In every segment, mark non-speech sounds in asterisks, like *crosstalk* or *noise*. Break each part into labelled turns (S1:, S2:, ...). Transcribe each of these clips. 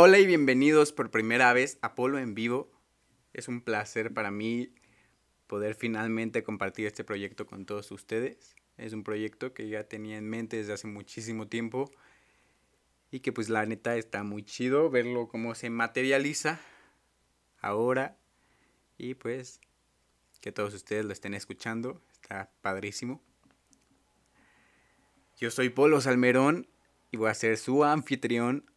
S1: Hola, y bienvenidos por primera vez a Polo en vivo. Es un placer para mí poder finalmente compartir este proyecto con todos ustedes. Es un proyecto que ya tenía en mente desde hace muchísimo tiempo y que pues la neta está muy chido verlo cómo se materializa ahora y pues que todos ustedes lo estén escuchando. Está padrísimo. Yo soy Polo Salmerón y voy a ser su anfitrión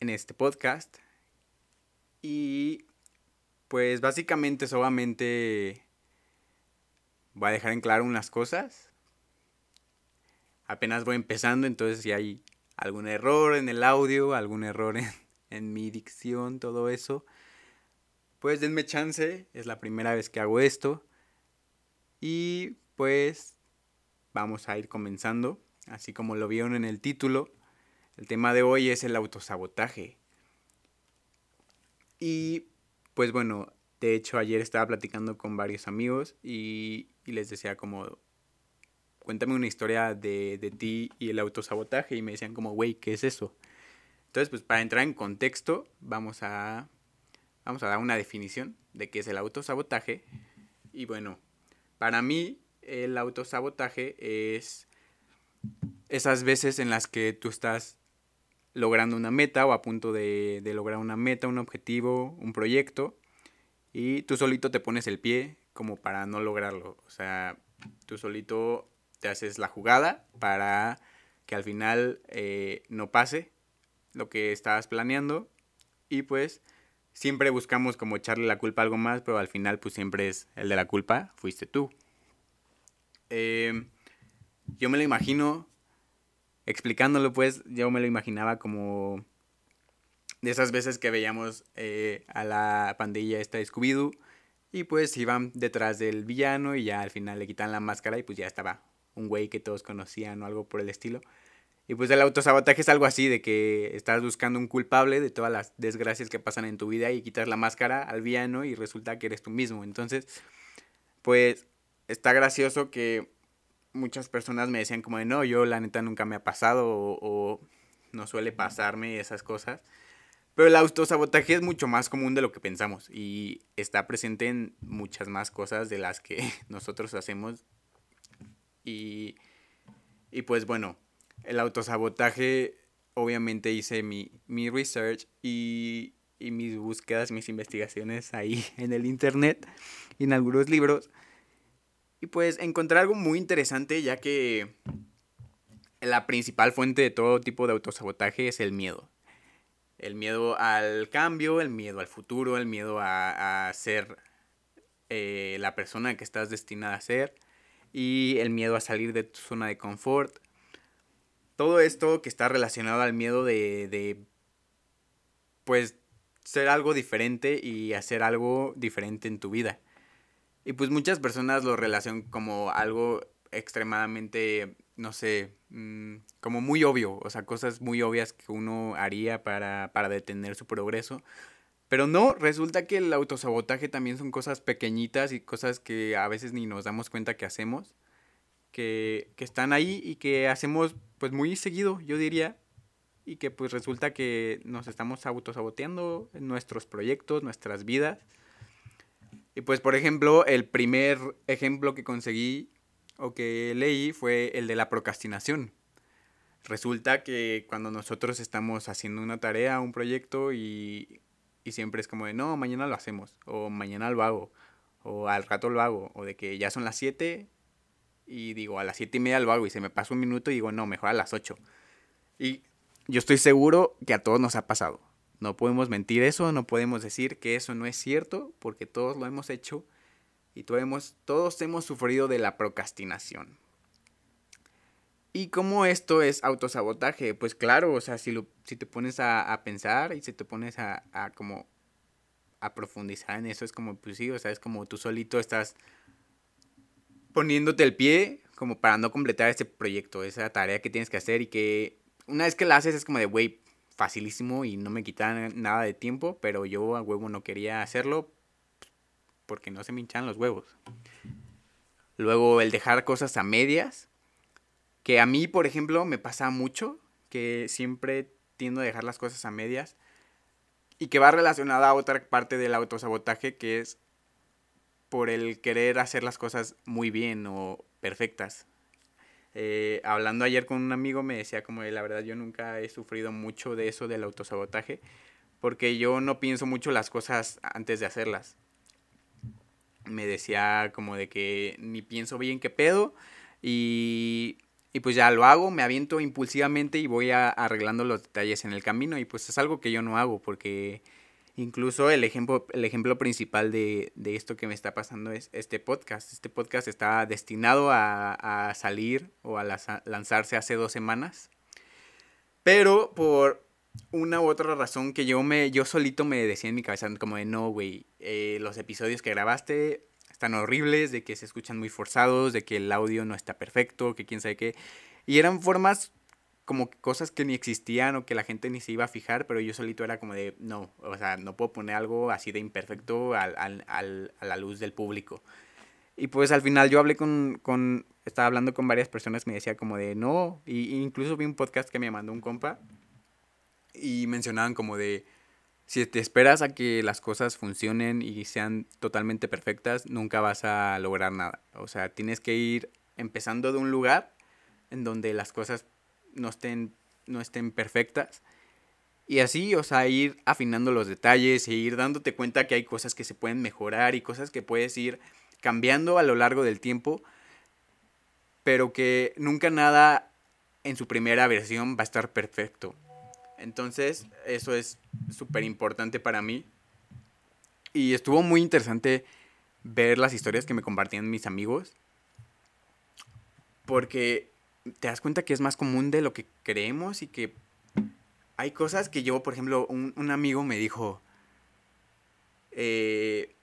S1: en este podcast. Y pues básicamente solamente voy a dejar en claro unas cosas. Apenas voy empezando, entonces si hay algún error en el audio, algún error en, *laughs* en mi dicción, todo eso, pues denme chance, es la primera vez que hago esto. Y pues vamos a ir comenzando, así como lo vieron en el título. El tema de hoy es el autosabotaje. Y pues bueno, de hecho ayer estaba platicando con varios amigos y, les decía como, cuéntame una historia de, de, ti y el autosabotaje. Y me decían como, güey, ¿qué es eso? Entonces, pues para entrar en contexto, vamos a, vamos a dar una definición de qué es el autosabotaje. Y bueno, para mí el autosabotaje es esas veces en las que tú estás logrando una meta o a punto de, lograr una meta, un objetivo, un proyecto, y tú solito te pones el pie como para no lograrlo. O sea, tú solito te haces la jugada para que al final eh, no pase lo que estabas planeando y pues siempre buscamos como echarle la culpa a algo más, pero al final pues siempre es el de la culpa, fuiste tú. Eh, yo me lo imagino explicándolo, pues, yo me lo imaginaba como de esas veces que veíamos eh, a la pandilla esta de Scooby-Doo y pues iban detrás del villano y ya al final le quitan la máscara y pues ya estaba un güey que todos conocían o algo por el estilo. Y pues el autosabotaje es algo así, de que estás buscando un culpable de todas las desgracias que pasan en tu vida y quitas la máscara al villano y resulta que eres tú mismo. Entonces, pues está gracioso que muchas personas me decían como de no, yo la neta nunca me ha pasado o, no suele pasarme esas cosas. Pero el autosabotaje es mucho más común de lo que pensamos y está presente en muchas más cosas de las que *laughs* nosotros hacemos. Y, y pues bueno, el autosabotaje, obviamente hice mi, mi research y, y mis búsquedas, mis investigaciones ahí *laughs* en el internet y en algunos libros. Y pues encontré algo muy interesante ya que la principal fuente de todo tipo de autosabotaje es el miedo. El miedo al cambio, el miedo al futuro, el miedo a, ser eh, la persona que estás destinada a ser y el miedo a salir de tu zona de confort. Todo esto que está relacionado al miedo de, de pues ser algo diferente y hacer algo diferente en tu vida. Y pues muchas personas lo relacionan como algo extremadamente, no sé, mm, como muy obvio, o sea, cosas muy obvias que uno haría para, para detener su progreso. Pero no, resulta que el autosabotaje también son cosas pequeñitas y cosas que a veces ni nos damos cuenta que hacemos, que, que están ahí y que hacemos pues muy seguido, yo diría, y que pues resulta que nos estamos autosaboteando en nuestros proyectos, nuestras vidas y pues, por ejemplo, el primer ejemplo que conseguí o que leí fue el de la procrastinación. Resulta que cuando nosotros estamos haciendo una tarea, un proyecto y, y siempre es como de, no, mañana lo hacemos, o mañana lo hago, o al rato lo hago, o de que ya son las 7 y digo, a las 7 y media lo hago y se me pasa un minuto y digo, no, mejor a las 8. Y yo estoy seguro que a todos nos ha pasado. No podemos mentir eso, no podemos decir que eso no es cierto, porque todos lo hemos hecho y todos hemos, todos hemos sufrido de la procrastinación. ¿Y cómo esto es autosabotaje? Pues claro, o sea, si, lo, si te pones a, pensar y si te pones a, a, como a profundizar en eso, es como, pues sí, o sea, es como tú solito estás poniéndote el pie como para no completar ese proyecto, esa tarea que tienes que hacer y que una vez que la haces es como de, güey, facilísimo y no me quitaba nada de tiempo, pero yo a huevo no quería hacerlo porque no se me hinchan los huevos. Luego el dejar cosas a medias, que a mí, por ejemplo, me pasa mucho, que siempre tiendo a dejar las cosas a medias. y que va relacionada a otra parte del autosabotaje que es por el querer hacer las cosas muy bien o perfectas. Eh, hablando ayer con un amigo me decía como de la verdad yo nunca he sufrido mucho de eso del autosabotaje porque yo no pienso mucho las cosas antes de hacerlas. Me decía como de que ni pienso bien qué pedo y, y pues ya lo hago, me aviento impulsivamente y voy arreglando los detalles en el camino y pues es algo que yo no hago porque Incluso el ejemplo, el ejemplo principal de, esto que me está pasando es este podcast. Este podcast está destinado a, salir o a lanzarse hace dos semanas. Pero por una u otra razón que yo, me, yo solito me decía en mi cabeza como de no, güey, eh, los episodios que grabaste están horribles, de que se escuchan muy forzados, de que el audio no está perfecto, que quién sabe qué. Y eran formas como cosas que ni existían o que la gente ni se iba a fijar, pero yo solito era como de, no, o sea, no puedo poner algo así de imperfecto al, al, al, a la luz del público. Y pues al final yo hablé con, con, estaba hablando con varias personas, me decía como de, no, y, incluso vi un podcast que me mandó un compa y mencionaban como de, si te esperas a que las cosas funcionen y sean totalmente perfectas, nunca vas a lograr nada. O sea, tienes que ir empezando de un lugar en donde las cosas no estén, no estén perfectas. Y así, o sea, ir afinando los detalles e ir dándote cuenta que hay cosas que se pueden mejorar y cosas que puedes ir cambiando a lo largo del tiempo, pero que nunca nada en su primera versión va a estar perfecto. Entonces, eso es súper importante para mí. Y estuvo muy interesante ver las historias que me compartían mis amigos. Porque te das cuenta que es más común de lo que creemos y que hay cosas que yo, por ejemplo, un, amigo me dijo eh,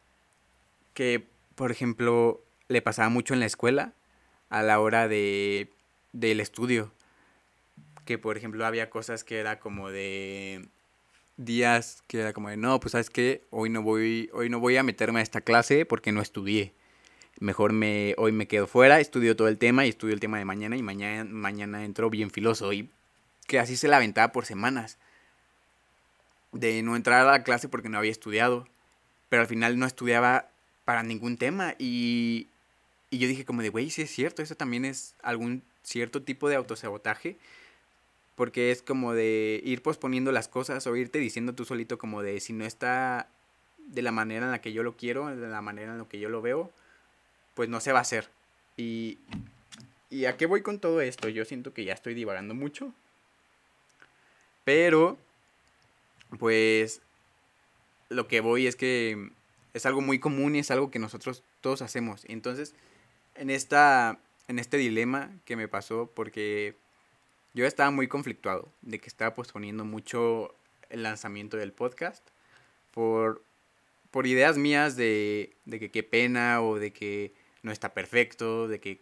S1: que, por ejemplo, le pasaba mucho en la escuela a la hora de, del estudio. Que, por ejemplo, había cosas que era como de días que era como de, no, pues sabes qué, hoy no voy, hoy no voy a meterme a esta clase porque no estudié mejor me, hoy me quedo fuera, estudio todo el tema y estudio el tema de mañana y mañana, mañana entro bien filoso. Y que así se la aventaba por semanas. De no entrar a la clase porque no había estudiado. Pero al final no estudiaba para ningún tema. Y, y yo dije como de, güey, sí es cierto, eso también es algún cierto tipo de autosabotaje. Porque es como de ir posponiendo las cosas o irte diciendo tú solito como de si no está de la manera en la que yo lo quiero, de la manera en la que yo lo veo, pues no se va a hacer. Y, ¿Y a qué voy con todo esto? Yo siento que ya estoy divagando mucho. Pero, pues, lo que voy es que es algo muy común y es algo que nosotros todos hacemos. Entonces, en, esta, en este dilema que me pasó, porque yo estaba muy conflictuado de que estaba posponiendo mucho el lanzamiento del podcast por, por ideas mías de, de que qué pena o de que no está perfecto, de que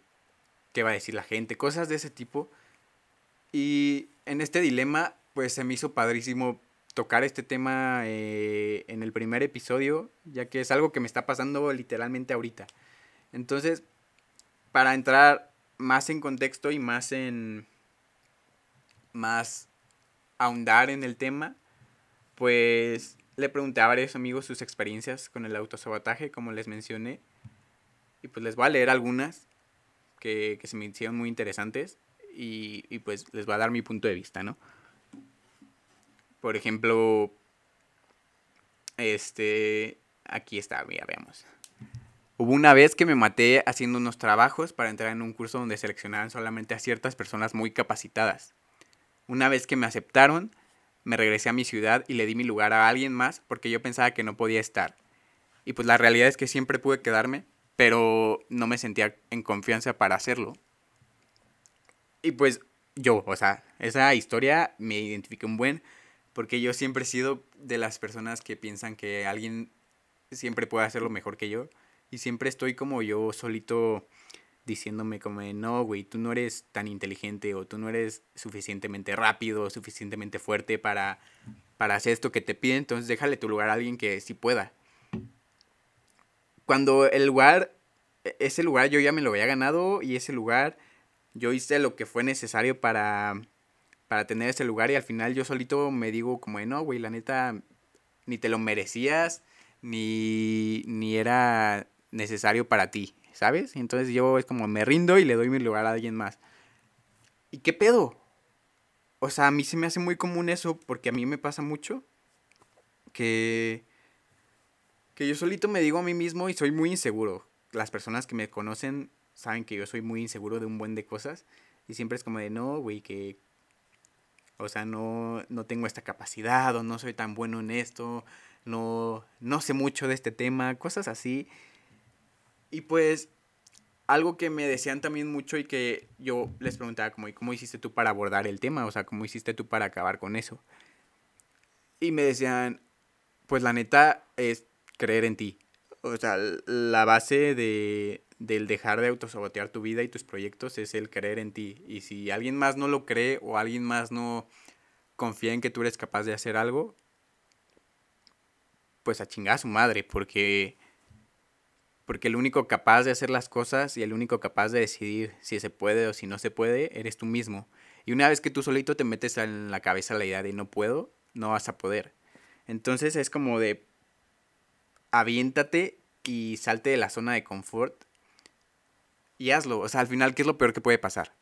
S1: qué va a decir la gente, cosas de ese tipo. Y en este dilema, pues se me hizo padrísimo tocar este tema eh, en el primer episodio, ya que es algo que me está pasando literalmente ahorita. Entonces, para entrar más en contexto y más en... más ahondar en el tema, pues le pregunté a varios amigos sus experiencias con el autosabotaje, como les mencioné. Y pues les voy a leer algunas que, se me hicieron muy interesantes y, y, pues les voy a dar mi punto de vista, ¿no? Por ejemplo, este, aquí está, mira, veamos. Hubo una vez que me maté haciendo unos trabajos para entrar en un curso donde seleccionaban solamente a ciertas personas muy capacitadas. Una vez que me aceptaron, me regresé a mi ciudad y le di mi lugar a alguien más porque yo pensaba que no podía estar. Y pues la realidad es que siempre pude quedarme pero no me sentía en confianza para hacerlo. Y pues yo, o sea, esa historia me identifiqué un buen, porque yo siempre he sido de las personas que piensan que alguien siempre puede hacerlo mejor que yo, y siempre estoy como yo solito diciéndome como, no, güey, tú no eres tan inteligente o tú no eres suficientemente rápido, suficientemente fuerte para, para hacer esto que te piden, entonces déjale tu lugar a alguien que sí pueda cuando el lugar, e, ese lugar yo ya me lo había ganado y ese lugar yo hice lo que fue necesario para, para tener ese lugar y al final yo solito me digo como, no, güey, la neta, ni te lo merecías, ni, ni era necesario para ti, ¿sabes? Entonces yo es como me rindo y le doy mi lugar a alguien más. ¿Y qué pedo? O sea, a mí se me hace muy común eso porque a mí me pasa mucho que que yo solito me digo a mí mismo y soy muy inseguro. Las personas que me conocen saben que yo soy muy inseguro de un buen de cosas y siempre es como de no, güey, que o sea, no, no tengo esta capacidad o no soy tan bueno en esto, no, no sé mucho de este tema, cosas así. Y pues algo que me decían también mucho y que yo les preguntaba como, ¿y cómo hiciste tú para abordar el tema? O sea, ¿cómo hiciste tú para acabar con eso? Y me decían, pues la neta es creer en ti. O sea, la base de, del dejar de autosabotear tu vida y tus proyectos es el creer en ti. Y si alguien más no lo cree o alguien más no confía en que tú eres capaz de hacer algo, pues a chingar a su madre, porque, porque el único capaz de hacer las cosas y el único capaz de decidir si se puede o si no se puede, eres tú mismo. Y una vez que tú solito te metes en la cabeza la idea de no puedo, no vas a poder. Entonces es como de aviéntate y salte de la zona de confort y hazlo. O sea, al final, ¿qué es lo peor que puede pasar?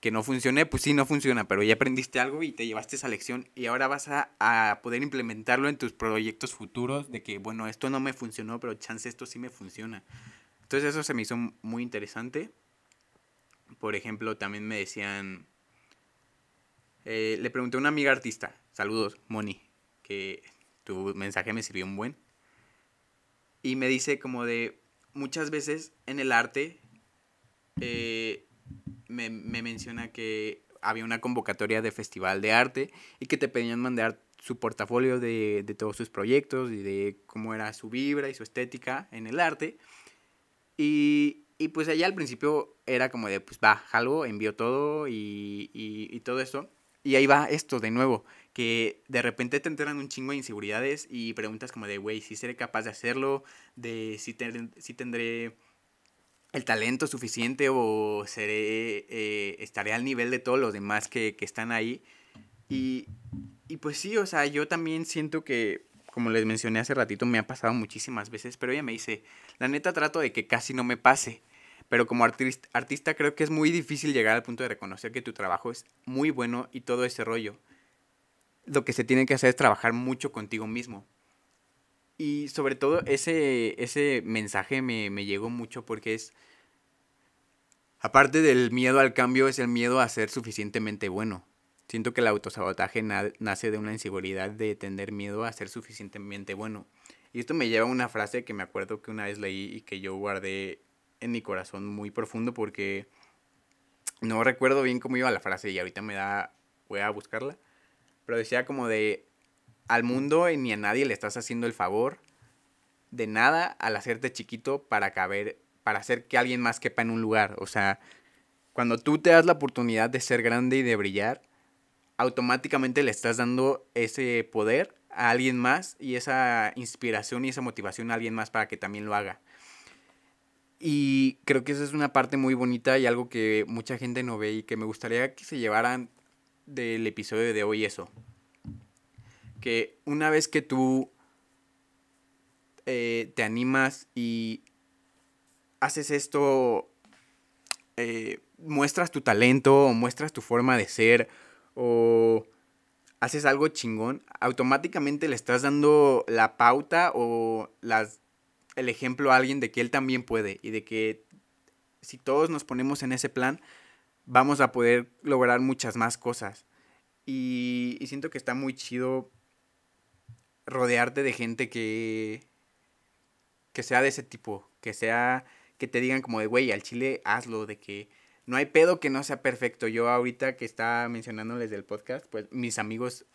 S1: Que no funcione, pues sí, no funciona, pero ya aprendiste algo y te llevaste esa lección y ahora vas a, poder implementarlo en tus proyectos futuros de que, bueno, esto no me funcionó, pero chance esto sí me funciona. Entonces eso se me hizo muy interesante. Por ejemplo, también me decían, eh, le pregunté a una amiga artista, saludos, Moni, que tu mensaje me sirvió un buen. Y me dice como de, muchas veces en el arte, eh, me, menciona que había una convocatoria de festival de arte y que te pedían mandar su portafolio de, de, todos sus proyectos y de cómo era su vibra y su estética en el arte. Y, y pues allá al principio era como de, pues va, algo, envío todo y, y, y todo eso. Y ahí va esto de nuevo, que de repente te enteran un chingo de inseguridades y preguntas como de, güey, si seré capaz de hacerlo, de si, si tendré el talento suficiente o seré, eh, estaré al nivel de todos los demás que, que están ahí. Y, y pues sí, o sea, yo también siento que, como les mencioné hace ratito, me ha pasado muchísimas veces, pero ella me dice, la neta trato de que casi no me pase. Pero como artista creo que es muy difícil llegar al punto de reconocer que tu trabajo es muy bueno y todo ese rollo. Lo que se tiene que hacer es trabajar mucho contigo mismo. Y sobre todo ese, ese mensaje me, me llegó mucho porque es, aparte del miedo al cambio, es el miedo a ser suficientemente bueno. Siento que el autosabotaje nace de una inseguridad de tener miedo a ser suficientemente bueno. Y esto me lleva a una frase que me acuerdo que una vez leí y que yo guardé en mi corazón muy profundo porque no recuerdo bien cómo iba la frase y ahorita me da, voy a buscarla, pero decía como de, al mundo ni a nadie le estás haciendo el favor de nada al hacerte chiquito para caber, para hacer que alguien más quepa en un lugar. O sea, cuando tú te das la oportunidad de ser grande y de brillar, automáticamente le estás dando ese poder a alguien más y esa inspiración y esa motivación a alguien más para que también lo haga. Y creo que esa es una parte muy bonita y algo que mucha gente no ve y que me gustaría que se llevaran del episodio de hoy eso. Que una vez que tú eh, te animas y haces esto, eh, muestras tu talento o muestras tu forma de ser o haces algo chingón, automáticamente le estás dando la pauta o las el ejemplo a alguien de que él también puede y de que si todos nos ponemos en ese plan, vamos a poder lograr muchas más cosas. Y, siento que está muy chido rodearte de gente que, que sea de ese tipo, que sea, que te digan como de, güey, al chile hazlo, de que no hay pedo que no sea perfecto. Yo ahorita que está mencionándoles del podcast, pues mis amigos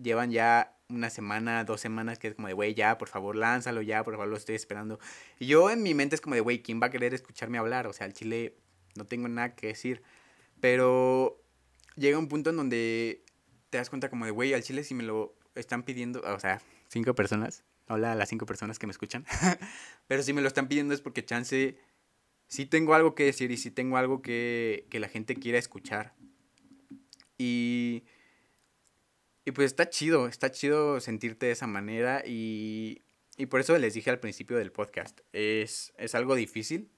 S1: llevan ya una semana, dos semanas que es como de, güey, ya, por favor, lánzalo, ya, por favor, lo estoy esperando. Y yo en mi mente es como de, güey, ¿quién va a querer escucharme hablar? O sea, al chile no tengo nada que decir. Pero llega un punto en donde te das cuenta como de, güey, al chile si me lo están pidiendo, o sea, cinco personas, hola a las cinco personas que me escuchan, *laughs* pero si me lo están pidiendo es porque chance, sí tengo algo que decir y sí tengo algo que, que la gente quiera escuchar. Y y pues está chido, está chido sentirte de esa manera y, y por eso les dije al principio del podcast, es, es algo difícil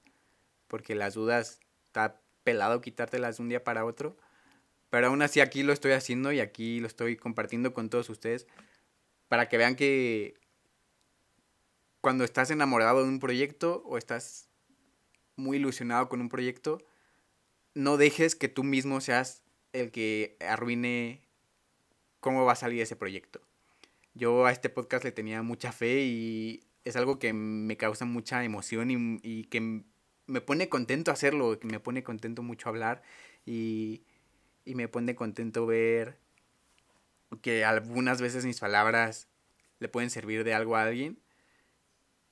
S1: porque las dudas está pelado quitártelas de un día para otro, pero aún así aquí lo estoy haciendo y aquí lo estoy compartiendo con todos ustedes para que vean que cuando estás enamorado de un proyecto o estás muy ilusionado con un proyecto, no dejes que tú mismo seas el que arruine cómo va a salir ese proyecto. Yo a este podcast le tenía mucha fe y es algo que me causa mucha emoción y, y que me pone contento hacerlo, me pone contento mucho hablar y, y me pone contento ver que algunas veces mis palabras le pueden servir de algo a alguien.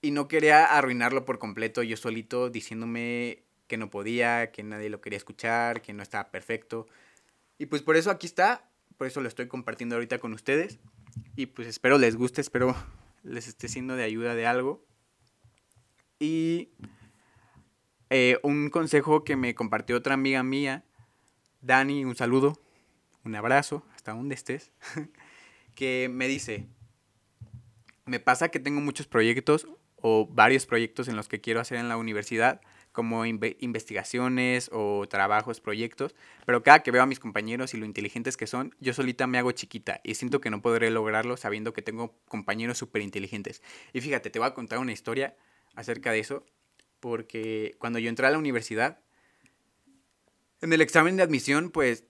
S1: Y no quería arruinarlo por completo yo solito diciéndome que no podía, que nadie lo quería escuchar, que no estaba perfecto. Y pues por eso aquí está, por eso lo estoy compartiendo ahorita con ustedes. Y pues espero les guste, espero les esté siendo de ayuda de algo. Y eh, un consejo que me compartió otra amiga mía, Dani, un saludo, un abrazo, hasta donde estés, *laughs* que me dice, me pasa que tengo muchos proyectos o varios proyectos en los que quiero hacer en la universidad, como investigaciones o trabajos, proyectos, pero cada que veo a mis compañeros y lo inteligentes que son, yo solita me hago chiquita y siento que no podré lograrlo sabiendo que tengo compañeros súper inteligentes. Y fíjate, te voy a contar una historia acerca de eso, porque cuando yo entré a la universidad, en el examen de admisión, pues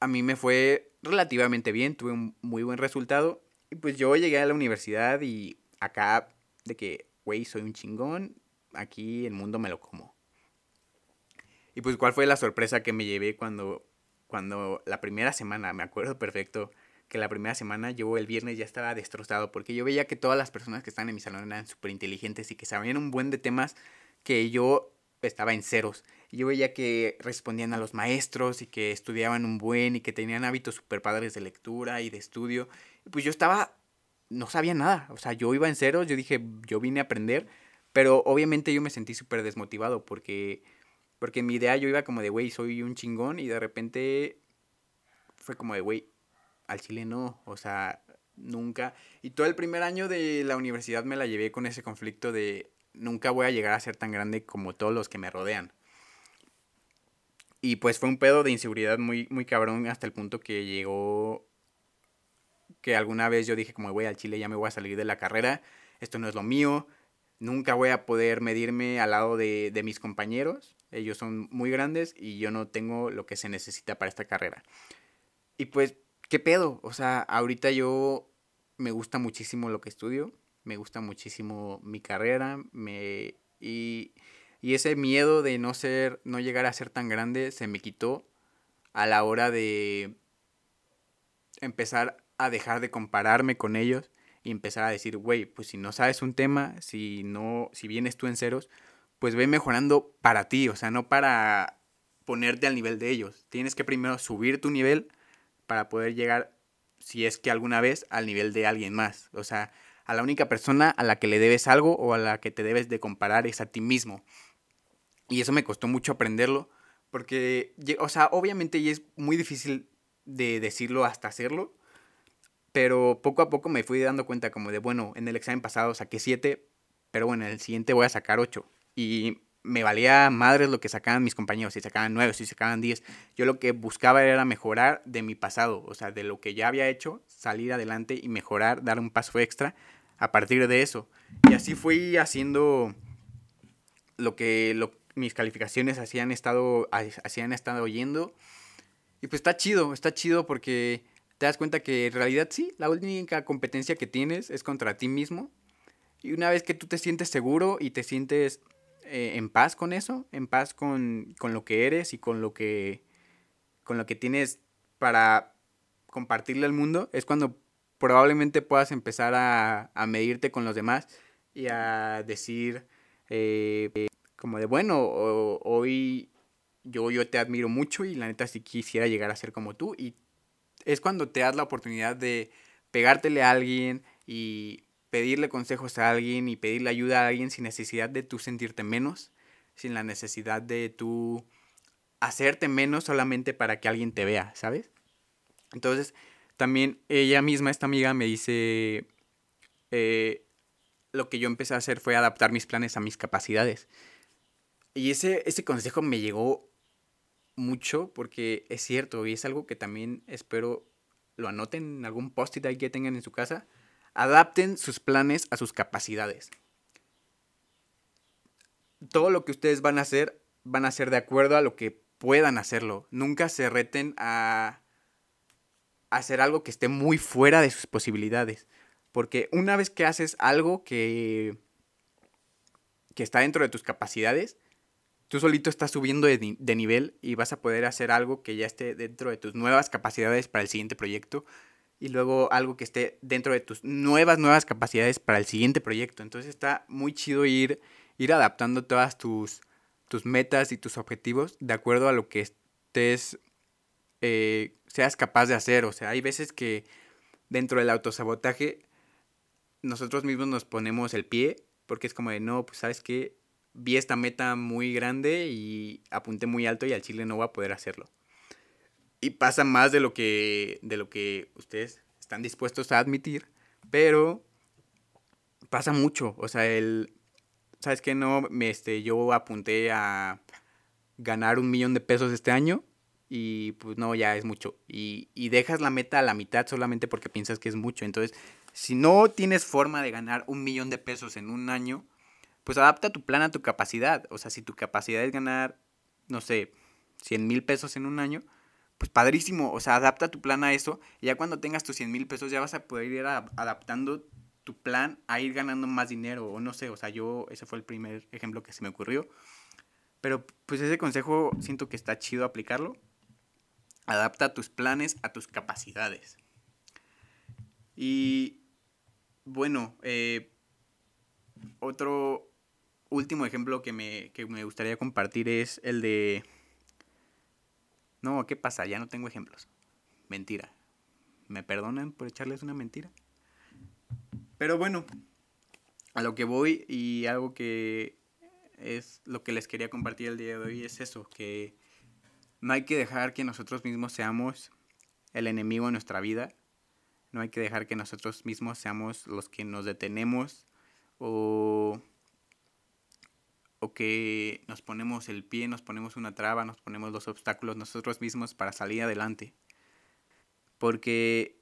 S1: a mí me fue relativamente bien, tuve un muy buen resultado y pues yo llegué a la universidad y acá de que, güey, soy un chingón, aquí el mundo me lo como. Y pues cuál fue la sorpresa que me llevé cuando, cuando la primera semana, me acuerdo perfecto, que la primera semana yo el viernes ya estaba destrozado porque yo veía que todas las personas que están en mi salón eran súper inteligentes y que sabían un buen de temas que yo estaba en ceros. Yo veía que respondían a los maestros y que estudiaban un buen y que tenían hábitos súper padres de lectura y de estudio pues yo estaba, no sabía nada, o sea, yo iba en ceros, yo dije, yo vine a aprender, pero obviamente yo me sentí súper desmotivado porque, porque en mi idea yo iba como de, güey, soy un chingón y de repente fue como de, güey, al chile no, o sea, nunca. Y todo el primer año de la universidad me la llevé con ese conflicto de nunca voy a llegar a ser tan grande como todos los que me rodean. Y pues fue un pedo de inseguridad muy, muy cabrón hasta el punto que llegó que alguna vez yo dije como voy al Chile ya me voy a salir de la carrera, esto no es lo mío, nunca voy a poder medirme al lado de, de mis compañeros, ellos son muy grandes y yo no tengo lo que se necesita para esta carrera. Y pues, ¿qué pedo? O sea, ahorita yo me gusta muchísimo lo que estudio, me gusta muchísimo mi carrera, me... Y, y ese miedo de no ser, no llegar a ser tan grande se me quitó a la hora de empezar a dejar de compararme con ellos y empezar a decir, güey, pues si no sabes un tema, si no, si vienes tú en ceros, pues ve mejorando para ti, o sea, no para ponerte al nivel de ellos. Tienes que primero subir tu nivel para poder llegar, si es que alguna vez, al nivel de alguien más. O sea, a la única persona a la que le debes algo o a la que te debes de comparar es a ti mismo. Y eso me costó mucho aprenderlo, porque, o sea, obviamente es muy difícil de decirlo hasta hacerlo, pero poco a poco me fui dando cuenta como de, bueno, en el examen pasado saqué 7, pero bueno, en el siguiente voy a sacar 8. Y me valía madres lo que sacaban mis compañeros, si sacaban 9, si sacaban 10. Yo lo que buscaba era mejorar de mi pasado, o sea, de lo que ya había hecho, salir adelante y mejorar, dar un paso extra a partir de eso. Y así fui haciendo lo que mis calificaciones hacían estado, hacían estado oyendo. Y pues está chido, está chido porque te das cuenta que en realidad sí, la única competencia que tienes es contra ti mismo. Y una vez que tú te sientes seguro y te sientes eh, en paz con eso, en paz con, lo que eres y con lo que, con lo que tienes para compartirle al mundo, es cuando probablemente puedas empezar a, medirte con los demás y a decir eh, como de bueno, hoy yo, yo te admiro mucho y la neta sí quisiera llegar a ser como tú y es cuando te das la oportunidad de pegártele a alguien y pedirle consejos a alguien y pedirle ayuda a alguien sin necesidad de tú sentirte menos, sin la necesidad de tú hacerte menos solamente para que alguien te vea, ¿sabes? Entonces, también ella misma, esta amiga, me dice, eh, lo que yo empecé a hacer fue adaptar mis planes a mis capacidades. Y ese, ese consejo me llegó mucho porque es cierto y es algo que también espero lo anoten en algún post-it ahí que tengan en su casa. Adapten sus planes a sus capacidades. Todo lo que ustedes van a hacer van a ser de acuerdo a lo que puedan hacerlo. Nunca se reten a hacer algo que esté muy fuera de sus posibilidades. Porque una vez que haces algo que, que está dentro de tus capacidades, tú solito estás subiendo de, de, nivel y vas a poder hacer algo que ya esté dentro de tus nuevas capacidades para el siguiente proyecto y luego algo que esté dentro de tus nuevas, nuevas capacidades para el siguiente proyecto. Entonces está muy chido ir, ir adaptando todas tus, tus metas y tus objetivos de acuerdo a lo que estés, eh, seas capaz de hacer. O sea, hay veces que dentro del autosabotaje nosotros mismos nos ponemos el pie porque es como de, no, pues sabes que vi esta meta muy grande y apunté muy alto y al chile no voy a poder hacerlo. Y pasa más de lo que, de lo que ustedes están dispuestos a admitir, pero pasa mucho. O sea, el, ¿sabes qué? No, me, este, yo apunté a ganar un millón de pesos este año y pues no, ya es mucho. Y, y, dejas la meta a la mitad solamente porque piensas que es mucho. Entonces, si no tienes forma de ganar un millón de pesos en un año, pues adapta tu plan a tu capacidad. O sea, si tu capacidad es ganar, no sé, 100 mil pesos en un año, pues padrísimo. O sea, adapta tu plan a eso. Ya cuando tengas tus 100 mil pesos ya vas a poder ir adaptando tu plan a ir ganando más dinero o no sé, o sea, yo ese fue el primer ejemplo que se me ocurrió. Pero pues ese consejo siento que está chido aplicarlo. Adapta tus planes a tus capacidades. Y bueno, eh, otro último ejemplo que me, que me gustaría compartir es el de... No, ¿qué pasa? Ya no tengo ejemplos. Mentira. ¿Me perdonan por echarles una mentira? Pero bueno, a lo que voy y algo que es lo que les quería compartir el día de hoy es eso, que no hay que dejar que nosotros mismos seamos el enemigo en nuestra vida, no hay que dejar que nosotros mismos seamos los que nos detenemos o, o que nos ponemos el pie, nos ponemos una traba, nos ponemos los obstáculos nosotros mismos para salir adelante. Porque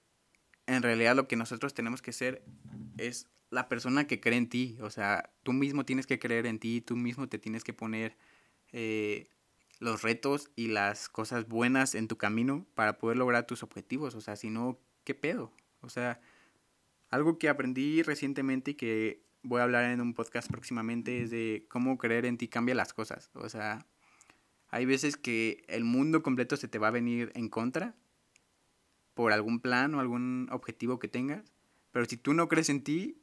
S1: en realidad lo que nosotros tenemos que ser es la persona que cree en ti. O sea, tú mismo tienes que creer en ti, tú mismo te tienes que poner eh, los retos y las cosas buenas en tu camino para poder lograr tus objetivos. O sea, si no, ¿qué pedo? O sea, algo que aprendí recientemente y que voy a hablar en un podcast próximamente de cómo creer en ti cambia las cosas. O sea, hay veces que el mundo completo se te va a venir en contra por algún plan o algún objetivo que tengas, pero si tú no crees en ti,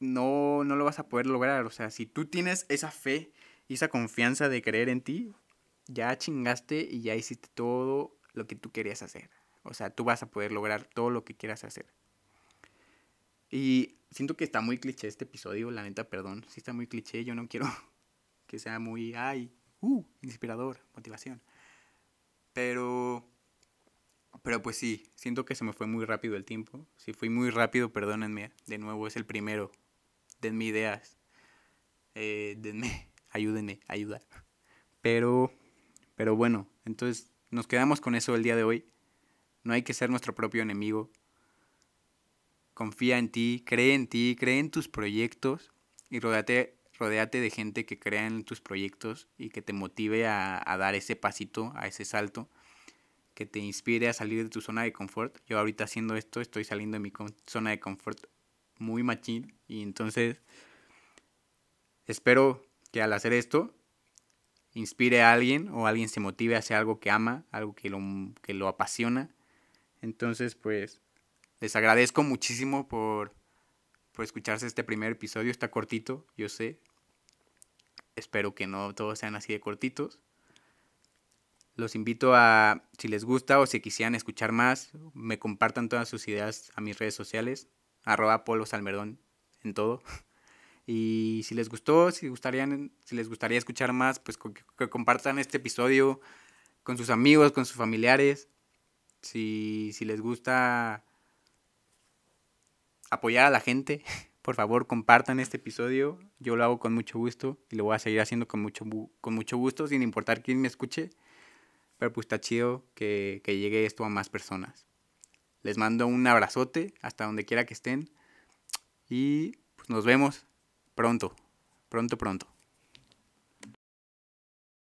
S1: no, no lo vas a poder lograr. O sea, si tú tienes esa fe y esa confianza de creer en ti, ya chingaste y ya hiciste todo lo que tú querías hacer. O sea, tú vas a poder lograr todo lo que quieras hacer. Y siento que está muy cliché este episodio, la neta, perdón. Sí está muy cliché, yo no quiero *laughs* que sea muy, ay, uh, inspirador, motivación. Pero pero pues sí, siento que se me fue muy rápido el tiempo. Si fui muy rápido, perdónenme. De nuevo, es el primero. Denme ideas. Eh, denme, *laughs* ayúdenme, ayuda. Pero, pero bueno, entonces nos quedamos con eso el día de hoy. No hay que ser nuestro propio enemigo. Confía en ti, cree en ti, cree en tus proyectos y rodeate, rodeate de gente que crea en tus proyectos y que te motive a, dar ese pasito, a ese salto que te inspire a salir de tu zona de confort. Yo ahorita haciendo esto estoy saliendo de mi zona de confort muy machín y entonces espero que al hacer esto inspire a alguien o alguien se motive a hacer algo que ama, algo que lo, que lo apasiona. Entonces pues les agradezco muchísimo por, por escucharse este primer episodio. Está cortito, yo sé. Espero que no todos sean así de cortitos. Los invito a, si les gusta o si quisieran escuchar más, me compartan todas sus ideas a mis redes sociales, arroba Polo Salmerdón en todo. *laughs* Y si les gustó, si, gustarían, si les gustaría escuchar más, pues que, compartan este episodio con sus amigos, con sus familiares. Si, si les gusta apoyar a la gente, *laughs* por favor compartan este episodio. Yo lo hago con mucho gusto y lo voy a seguir haciendo con mucho, con mucho gusto, sin importar quién me escuche. Pero pues está chido que, que llegue esto a más personas. Les mando un abrazote hasta donde quiera que estén. Y pues nos vemos pronto, pronto, pronto.